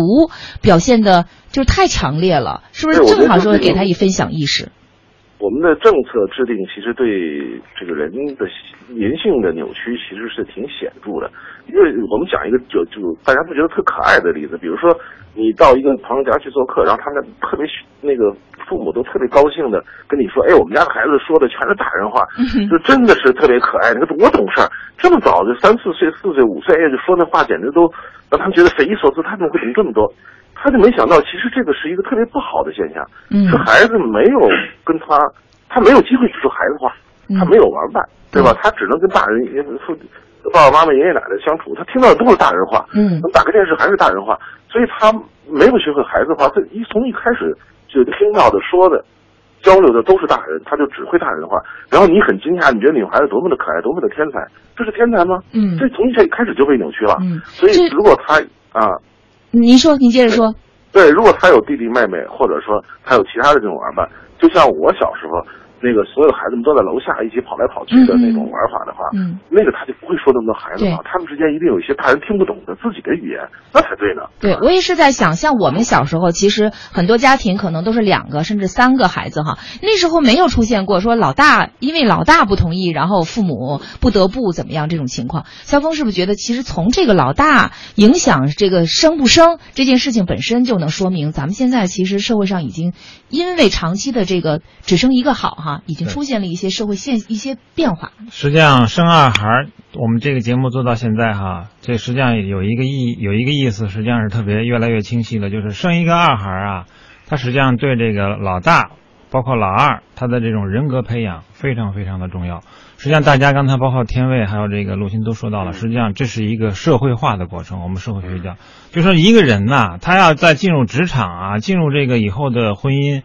表现的就是太强烈了，是不是正好说给他以分享意识？我们的政策制定其实对这个人的人性的扭曲其实是挺显著的，因为我们讲一个就就大家不觉得特可爱的例子，比如说你到一个朋友家去做客，然后他们特别那个父母都特别高兴的跟你说，哎，我们家的孩子说的全是大人话，就真的是特别可爱，那个多懂事儿，这么早就三四岁、四岁、五岁，哎，就说那话简直都让他们觉得匪夷所思，他怎么会懂这么多？他就没想到，其实这个是一个特别不好的现象，嗯是孩子没有跟他，他没有机会去说孩子话，嗯他没有玩伴，对吧？他只能跟大人、父、爸爸妈妈、爷爷奶奶相处，他听到的都是大人话，嗯打开电视还是大人话，所以他没有学会孩子话，他一从一开始就听到的、说的、交流的都是大人，他就只会大人话。然后你很惊讶，你觉得女孩子多么的可爱，多么的天才，这是天才吗？嗯这从一开始就被扭曲了。嗯所以如果他啊。您说，您接着说。对，如果他有弟弟妹妹，或者说他有其他的这种玩伴，就像我小时候，那个所有孩子们都在楼下一起跑来跑去的那种玩法的话，嗯，那个他就不会说那么多孩子话，他们之间一定有一些大人听不懂的自己的语言，那才对呢。对，我也是在想，像我们小时候，其实很多家庭可能都是两个甚至三个孩子哈，那时候没有出现过说老大因为老大不同意，然后父母不得不怎么样这种情况。肖峰是不是觉得，其实从这个老大影响这个生不生这件事情本身，就能说明咱们现在其实社会上已经因为长期的这个只生一个好哈，已经出现了一些社会现一些变化。实际上，生二孩儿，我们这个节目做到现在哈，这实际上有一个意有一个意思，实际上是特别越来越清晰的，就是生一个二孩儿啊，他实际上对这个老大，包括老二，他的这种人格培养非常非常的重要。实际上，大家刚才包括天卫还有这个陆鑫都说到了，实际上这是一个社会化的过程。我们社会学叫，就说一个人呐，他要在进入职场啊，进入这个以后的婚姻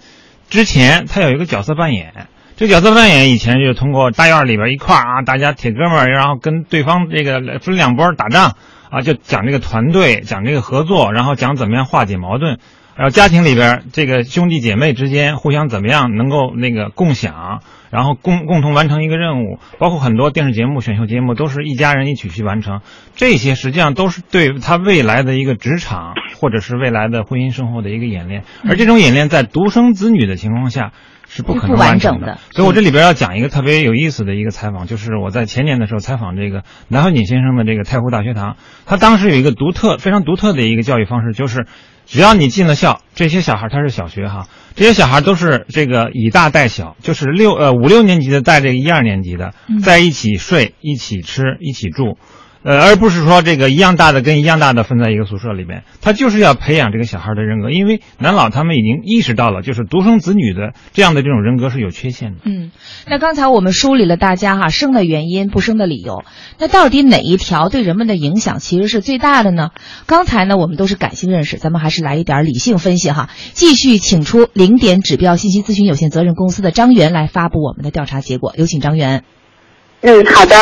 之前，他有一个角色扮演。这角色扮演以前就是通过大院里边一块儿啊，大家铁哥们儿，然后跟对方这个分两波打仗啊，就讲这个团队，讲这个合作，然后讲怎么样化解矛盾。然后家庭里边这个兄弟姐妹之间互相怎么样能够那个共享，然后共共同完成一个任务，包括很多电视节目、选秀节目都是一家人一起去完成，这些实际上都是对他未来的一个职场或者是未来的婚姻生活的一个演练，而这种演练在独生子女的情况下。是不可能完整的，所以我这里边要讲一个特别有意思的一个采访，就是我在前年的时候采访这个南怀瑾先生的这个太湖大学堂，他当时有一个独特、非常独特的一个教育方式，就是只要你进了校，这些小孩他是小学哈，这些小孩都是这个以大带小，就是六呃五六年级的带这个一二年级的，在一起睡、一起吃、一起住。呃，而不是说这个一样大的跟一样大的分在一个宿舍里边，他就是要培养这个小孩的人格，因为南老他们已经意识到了，就是独生子女的这样的这种人格是有缺陷的。嗯，那刚才我们梳理了大家哈生的原因、不生的理由，那到底哪一条对人们的影响其实是最大的呢？刚才呢我们都是感性认识，咱们还是来一点理性分析哈。继续请出零点指标信息咨询有限责任公司的张元来发布我们的调查结果，有请张元。嗯，好的。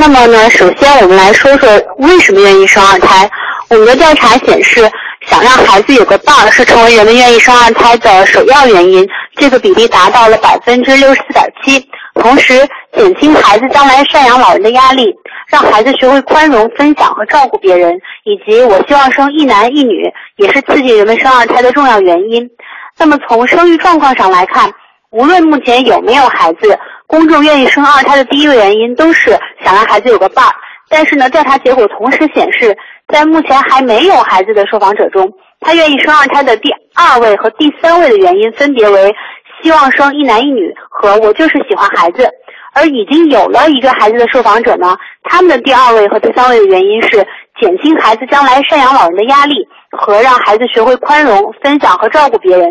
那么呢，首先我们来说说为什么愿意生二胎。我们的调查显示，想让孩子有个伴儿是成为人们愿意生二胎的首要原因，这个比例达到了百分之六十四点七。同时，减轻孩子将来赡养老人的压力，让孩子学会宽容、分享和照顾别人，以及我希望生一男一女，也是刺激人们生二胎的重要原因。那么从生育状况上来看，无论目前有没有孩子，公众愿意生二胎的第一个原因都是想让孩子有个伴儿。但是呢，调查结果同时显示，在目前还没有孩子的受访者中，他愿意生二胎的第二位和第三位的原因分别为希望生一男一女和我就是喜欢孩子。而已经有了一个孩子的受访者呢，他们的第二位和第三位的原因是减轻孩子将来赡养老人的压力和让孩子学会宽容、分享和照顾别人。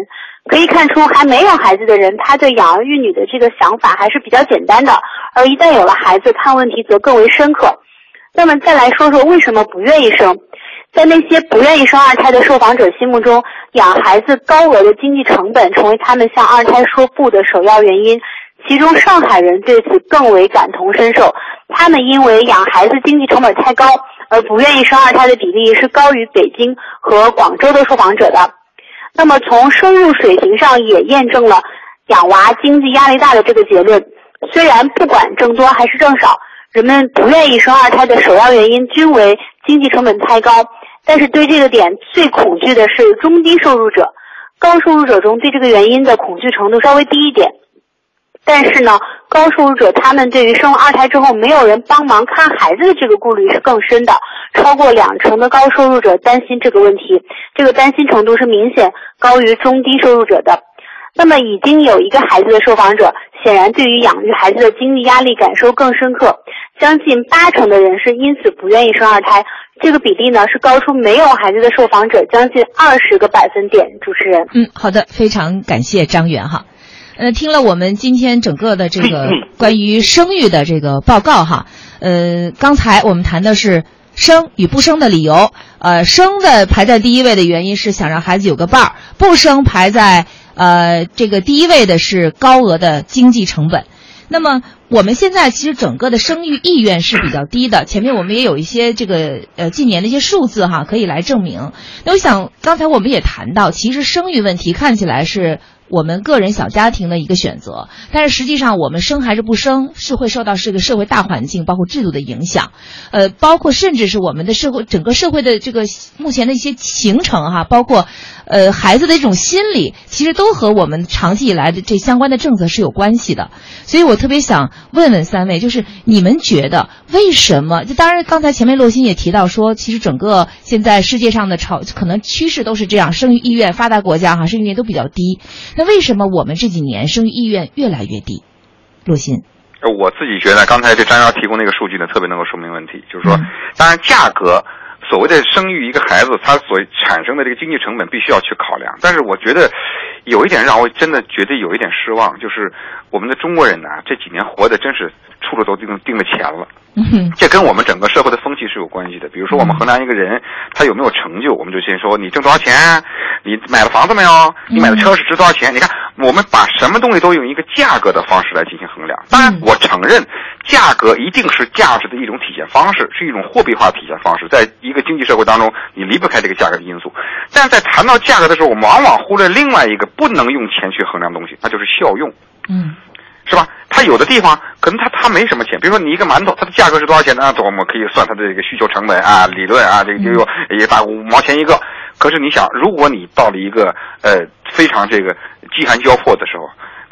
可以看出，还没有孩子的人，他对养儿育女的这个想法还是比较简单的；而一旦有了孩子，看问题则更为深刻。那么再来说说为什么不愿意生，在那些不愿意生二胎的受访者心目中，养孩子高额的经济成本成为他们向二胎说不的首要原因。其中，上海人对此更为感同身受，他们因为养孩子经济成本太高，而不愿意生二胎的比例是高于北京和广州的受访者的。那么从收入水平上也验证了养娃经济压力大的这个结论。虽然不管挣多还是挣少，人们不愿意生二胎的首要原因均为经济成本太高，但是对这个点最恐惧的是中低收入者。高收入者中对这个原因的恐惧程度稍微低一点。但是呢，高收入者他们对于生二胎之后没有人帮忙看孩子的这个顾虑是更深的，超过两成的高收入者担心这个问题，这个担心程度是明显高于中低收入者的。那么已经有一个孩子的受访者，显然对于养育孩子的经济压力感受更深刻，将近八成的人是因此不愿意生二胎，这个比例呢是高出没有孩子的受访者将近二十个百分点。主持人，嗯，好的，非常感谢张远哈。呃，听了我们今天整个的这个 关于生育的这个报告哈，呃，刚才我们谈的是生与不生的理由，呃，生的排在第一位的原因是想让孩子有个伴儿，不生排在呃这个第一位的是高额的经济成本。那么我们现在其实整个的生育意愿是比较低的，前面我们也有一些这个呃近年的一些数字哈，可以来证明。那我想刚才我们也谈到，其实生育问题看起来是。我们个人小家庭的一个选择，但是实际上我们生还是不生，是会受到这个社会大环境包括制度的影响，呃，包括甚至是我们的社会整个社会的这个目前的一些形成哈，包括呃孩子的这种心理，其实都和我们长期以来的这相关的政策是有关系的。所以我特别想问问三位，就是你们觉得为什么？就当然刚才前面洛欣也提到说，其实整个现在世界上的潮可能趋势都是这样，生育意愿发达国家哈生育意愿都比较低。那为什么我们这几年生育意愿越来越低？洛鑫，我自己觉得刚才这张瑶提供那个数据呢，特别能够说明问题。就是说，当然价格，所谓的生育一个孩子，他所产生的这个经济成本必须要去考量。但是我觉得，有一点让我真的觉得有一点失望，就是我们的中国人呢，这几年活的真是处处都盯盯着钱了。这跟我们整个社会的风气是有关系的。比如说，我们衡量一个人他有没有成就，我们就先说你挣多少钱，你买了房子没有，你买的车是值多少钱。你看，我们把什么东西都用一个价格的方式来进行衡量。当然，我承认价格一定是价值的一种体现方式，是一种货币化体现方式。在一个经济社会当中，你离不开这个价格的因素。但是在谈到价格的时候，我们往往忽略另外一个不能用钱去衡量东西，那就是效用。嗯。是吧？他有的地方可能他他没什么钱，比如说你一个馒头，它的价格是多少钱呢？我们可以算它的这个需求成本啊，理论啊，这个就有也打五毛钱一个。可是你想，如果你到了一个呃非常这个饥寒交迫的时候，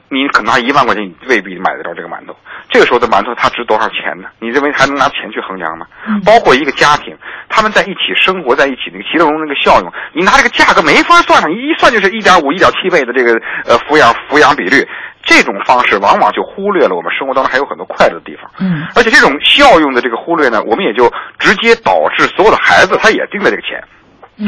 你可能拿一万块钱，你未必买得着这个馒头。这个时候的馒头它值多少钱呢？你认为还能拿钱去衡量吗？包括一个家庭，他们在一起生活在一起那个其中那个效用，你拿这个价格没法算上，一算就是一点五、一点七倍的这个呃抚养抚养比率。这种方式往往就忽略了我们生活当中还有很多快乐的地方。嗯，而且这种效用的这个忽略呢，我们也就直接导致所有的孩子他也盯着这个钱，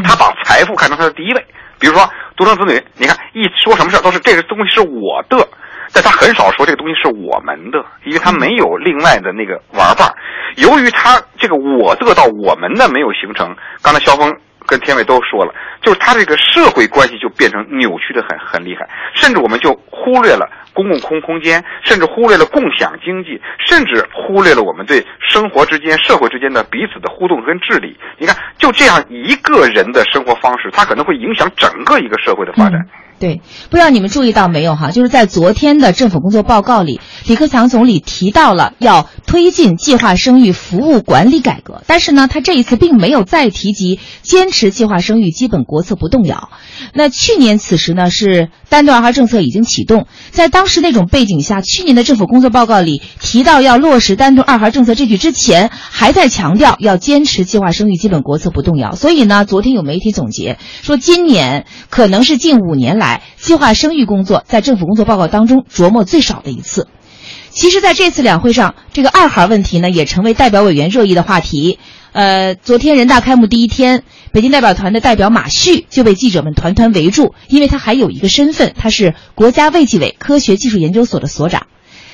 他把财富看成他的第一位。比如说独生子女，你看一说什么事都是这个东西是我的，但他很少说这个东西是我们的，因为他没有另外的那个玩伴。由于他这个我的到我们的没有形成，刚才肖峰。跟天伟都说了，就是他这个社会关系就变成扭曲的很很厉害，甚至我们就忽略了公共空空间，甚至忽略了共享经济，甚至忽略了我们对生活之间、社会之间的彼此的互动跟治理。你看，就这样一个人的生活方式，他可能会影响整个一个社会的发展。对，不知道你们注意到没有哈？就是在昨天的政府工作报告里，李克强总理提到了要推进计划生育服务管理改革，但是呢，他这一次并没有再提及坚持计划生育基本国策不动摇。那去年此时呢，是单独二孩政策已经启动，在当时那种背景下，去年的政府工作报告里提到要落实单独二孩政策这句之前，还在强调要坚持计划生育基本国策不动摇。所以呢，昨天有媒体总结说，今年可能是近五年来。计划生育工作在政府工作报告当中琢磨最少的一次。其实，在这次两会上，这个二孩问题呢，也成为代表委员热议的话题。呃，昨天人大开幕第一天，北京代表团的代表马旭就被记者们团团围住，因为他还有一个身份，他是国家卫计委科学技术研究所的所长。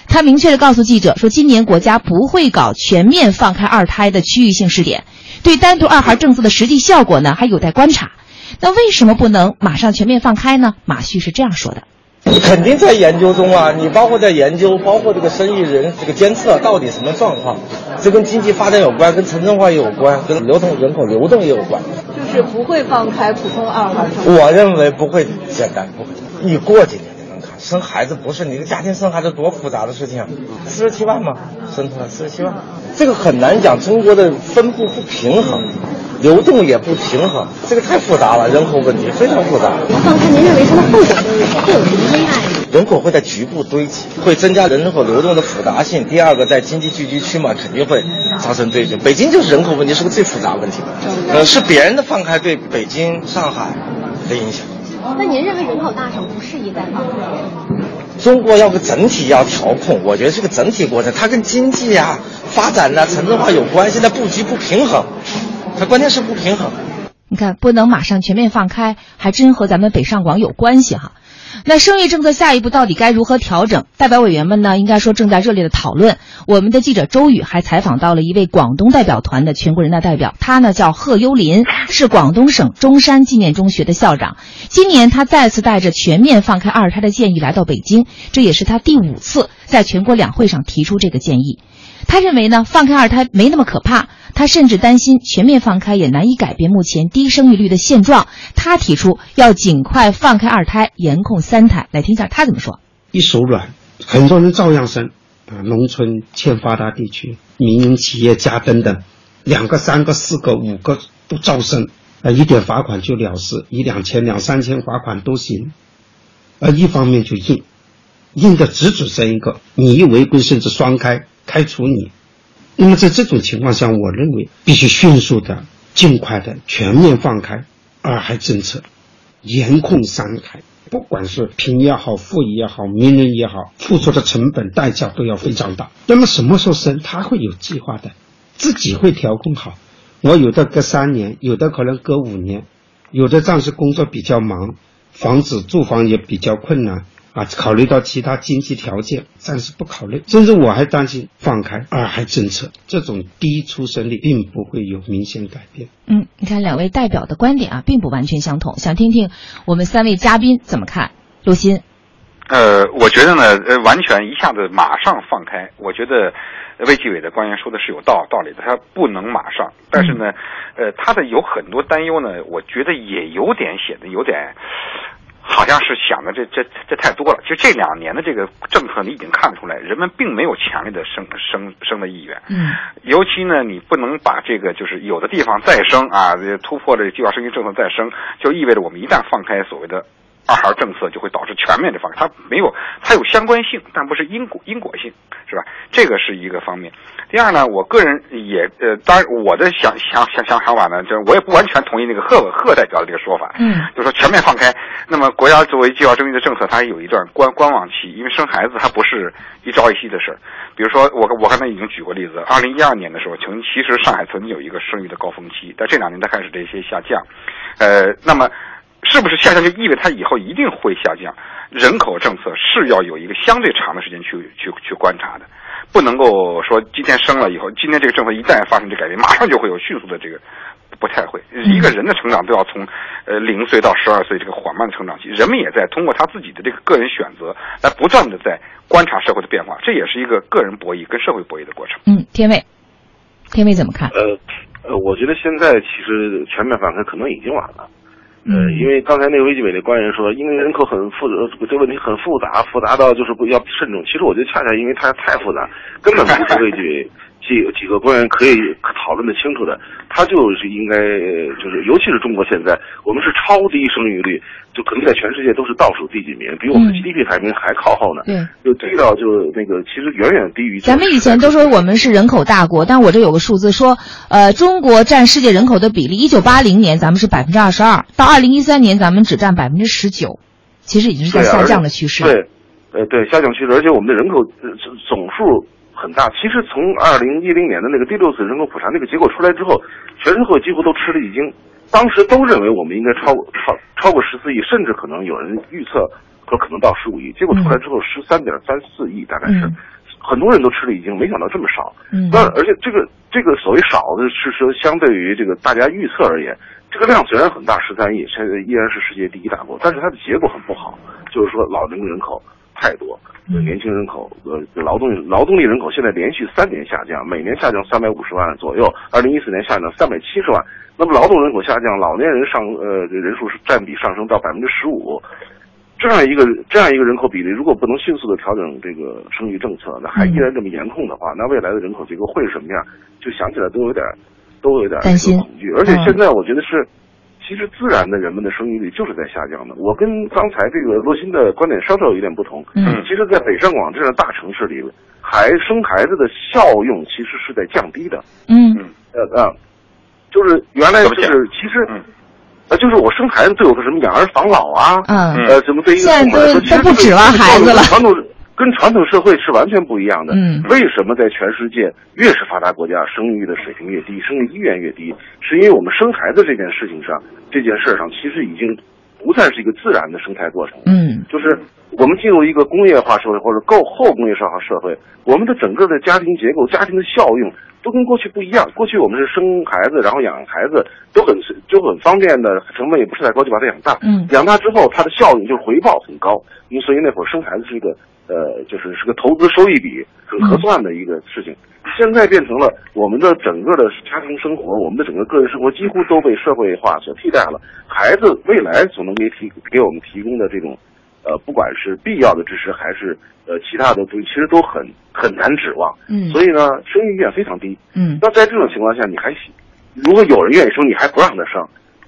他明确的告诉记者说，今年国家不会搞全面放开二胎的区域性试点，对单独二孩政策的实际效果呢，还有待观察。那为什么不能马上全面放开呢？马旭是这样说的：“肯定在研究中啊，你包括在研究，包括这个生意人这个监测到底什么状况，这跟经济发展有关，跟城镇化也有关，跟流动人口流动也有关。就是不会放开普通二孩。我认为不会简单，不会。你过几年就能看。生孩子不是你的家庭生孩子多复杂的事情，四十七万嘛，生出来四十七万，这个很难讲。中国的分布不平衡，流动也不平衡，这个太复杂了，人口问题非常复杂。放开，您认为它的后果会有什么危害？人口会在局部堆积，会增加人口流动的复杂性。第二个，在经济聚集区嘛，肯定会造成堆积。北京就是人口问题是个最复杂问题，呃，是别人的放开对北京、上海的影响。那您认为人口大省不适宜再放开？中国要个整体要调控，我觉得是个整体过程，它跟经济啊、发展呐、城镇化有关。现在布局不平衡，它关键是不平衡。你看，不能马上全面放开，还真和咱们北上广有关系哈。那生育政策下一步到底该如何调整？代表委员们呢，应该说正在热烈的讨论。我们的记者周宇还采访到了一位广东代表团的全国人大代表，他呢叫贺优林，是广东省中山纪念中学的校长。今年他再次带着全面放开二胎的建议来到北京，这也是他第五次在全国两会上提出这个建议。他认为呢，放开二胎没那么可怕。他甚至担心全面放开也难以改变目前低生育率的现状。他提出要尽快放开二胎，严控三胎。来听一下他怎么说：一手软，很多人照样生啊，农村、欠发达地区、民营企业家等等，两个、三个、四个、五个都照生，啊，一点罚款就了事，一两千、两三千罚款都行。而一方面就硬，硬的只准生一个，你一违规甚至双开，开除你。那么在这种情况下，我认为必须迅速的、尽快的全面放开二孩政策，严控三孩。不管是贫也好、富也好、名人也好，付出的成本代价都要非常大。那么什么时候生，他会有计划的，自己会调控好。我有的隔三年，有的可能隔五年，有的暂时工作比较忙，房子住房也比较困难。啊，考虑到其他经济条件，暂时不考虑。甚至我还担心放开二孩政策，这种低出生率并不会有明显改变。嗯，你看两位代表的观点啊，并不完全相同。想听听我们三位嘉宾怎么看？陆鑫，呃，我觉得呢，呃，完全一下子马上放开，我觉得卫计委的官员说的是有道道理的，他不能马上。但是呢，呃，他的有很多担忧呢，我觉得也有点显得有点。好像是想的这这这太多了。其实这两年的这个政策，你已经看出来，人们并没有强烈的生生生的意愿。嗯。尤其呢，你不能把这个就是有的地方再生啊，突破了计划生育政策再生，就意味着我们一旦放开所谓的二孩政策，就会导致全面的放开。它没有，它有相关性，但不是因果因果性，是吧？这个是一个方面。第二呢，我个人也呃，当然我的想想想想想法呢，就是我也不完全同意那个贺贺代表的这个说法。嗯。就说全面放开，那么国家作为计划生育的政策，它有一段观观望期，因为生孩子它不是一朝一夕的事儿。比如说，我我刚才已经举过例子，二零一二年的时候，曾其实上海曾经有一个生育的高峰期，但这两年它开始这些下降。呃，那么是不是下降就意味着它以后一定会下降？人口政策是要有一个相对长的时间去去去观察的。不能够说今天生了以后，今天这个政策一旦发生这改变，马上就会有迅速的这个，不太会。一个人的成长都要从呃零岁到十二岁这个缓慢的成长期，人们也在通过他自己的这个个人选择来不断的在观察社会的变化，这也是一个个人博弈跟社会博弈的过程。嗯，天卫，天卫怎么看？呃呃，我觉得现在其实全面放开可能已经晚了。呃，因为刚才那个卫计委的官员说，因为人口很复杂，这个问题很复杂，复杂到就是不要慎重。其实我觉得恰恰因为它太复杂，根本不是卫计委几几个官员可以讨论的清楚的。他就是应该，就是尤其是中国现在，我们是超低生育率，就可能在全世界都是倒数第几名，比我们的 GDP 排名还靠后呢。对，就低到就那个，其实远远低于。咱们以前都说我们是人口大国，但我这有个数字说，呃，中国占世界人口的比例，一九八零年咱们是百分之二十二，到二零一三年咱们只占百分之十九，其实已经是在下降的趋势。对，呃，对下降趋势，而且我们的人口总数。很大，其实从二零一零年的那个第六次人口普查那个结果出来之后，全社会几乎都吃了一惊。当时都认为我们应该超超超过十四亿，甚至可能有人预测说可能到十五亿。结果出来之后十三点三四亿，大概是很多人都吃了一惊，没想到这么少。嗯，那而且这个这个所谓少的是说相对于这个大家预测而言，这个量虽然很大，十三亿，现在依然是世界第一大国，但是它的结果很不好，就是说老龄人口太多。年轻人口呃劳动劳动力人口现在连续三年下降，每年下降三百五十万左右。二零一四年下降三百七十万，那么劳动人口下降，老年人上呃人数是占比上升到百分之十五。这样一个这样一个人口比例，如果不能迅速的调整这个生育政策，那还依然这么严控的话，那未来的人口结构会是什么样？就想起来都有点都有点担心恐惧。而且现在我觉得是，其实自然的人们的生育率就是在下降的。我跟刚才这个洛欣的观点稍稍有一点不同。嗯其实，在北上广这样的大城市里，还生孩子的效用其实是在降低的。嗯呃呃，就是原来就是其实。呃，就是我生孩子对我的什么养儿防老啊，嗯呃，什么对一个现在父母来说，都其实都不指望孩子了传统跟传统社会是完全不一样的。嗯为什么在全世界越是发达国家，生育的水平越低，生育意愿越低？是因为我们生孩子这件事情上，这件事上其实已经不再是一个自然的生态过程。嗯就是我们进入一个工业化社会或者够后工业化社会，我们的整个的家庭结构、家庭的效用都跟过去不一样。过去我们是生孩子，然后养孩子都很就很方便的，成本也不是太高，就把它养大。嗯养大之后，它的效应就是回报很高，因为所以那会儿生孩子是一个呃，就是是个投资收益比很合算的一个事情。现在变成了我们的整个的家庭生活，我们的整个个人生活几乎都被社会化所替代了。孩子未来所能给提给我们提供的这种，呃，不管是必要的支持还是呃其他的东西，其实都很很难指望。嗯所以呢，生育意愿非常低。嗯那在这种情况下，你还如果有人愿意生，你还不让他生，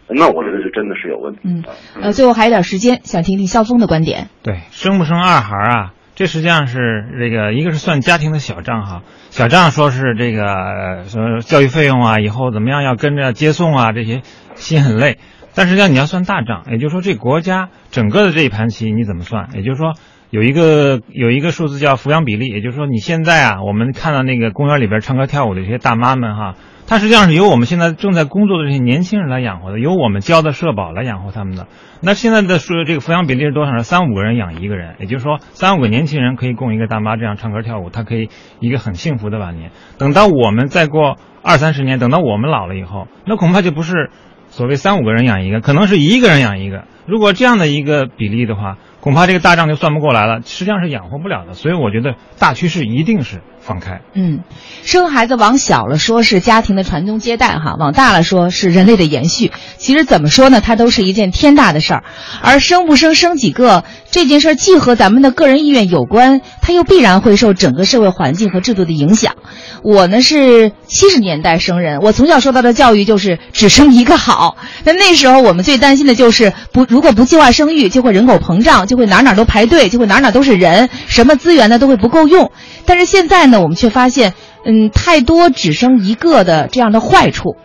那我觉得是真的是有问题。嗯呃，最后还有点时间，想听听肖峰的观点。对，生不生二孩啊？这实际上是这个，一个是算家庭的小账哈，小账说是这个什么教育费用啊，以后怎么样要跟着接送啊，这些心很累。但实际上你要算大账，也就是说这国家整个的这一盘棋你怎么算？也就是说有一个有一个数字叫抚养比例，也就是说你现在啊，我们看到那个公园里边唱歌跳舞的这些大妈们哈，它实际上是由我们现在正在工作的这些年轻人来养活的，由我们交的社保来养活他们的。那现在的说这个抚养比例是多少呢？三五个人养一个人，也就是说三五个年轻人可以供一个大妈这样唱歌跳舞，她可以一个很幸福的晚年。等到我们再过二三十年，等到我们老了以后，那恐怕就不是所谓三五个人养一个，可能是一个人养一个。如果这样的一个比例的话，恐怕这个大账就算不过来了，实际上是养活不了的。所以我觉得大趋势一定是放开。嗯，生孩子往小了说是家庭的传宗接代哈，往大了说是人类的延续。其实怎么说呢，它都是一件天大的事儿。而生不生生几个这件事儿，既和咱们的个人意愿有关，它又必然会受整个社会环境和制度的影响。我呢是七十年代生人，我从小受到的教育就是只生一个好。那那时候我们最担心的就是不，如果不计划生育，就会人口膨胀，就会哪哪都排队，就会哪哪都是人，什么资源呢都会不够用。但是现在呢，我们却发现，嗯，太多只生一个的这样的坏处。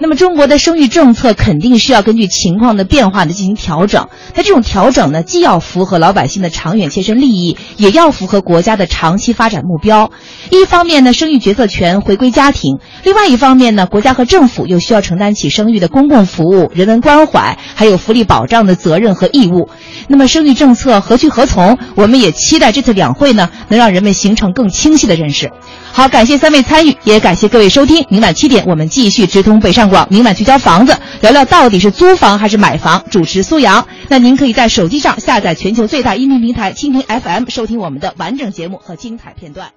那么中国的生育政策肯定需要根据情况的变化呢进行调整。它这种调整呢，既要符合老百姓的长远切身利益，也要符合国家的长期发展目标。一方面呢，生育决策权回归家庭；另外一方面呢，国家和政府又需要承担起生育的公共服务、人文关怀还有福利保障的责任和义务。那么生育政策何去何从？我们也期待这次两会呢，能让人们形成更清晰的认识。好，感谢三位参与，也感谢各位收听。明晚七点，我们继续直通北上明晚去交房子，聊聊到底是租房还是买房。主持苏阳，那您可以在手机上下载全球最大音频平台蜻蜓 FM，收听我们的完整节目和精彩片段。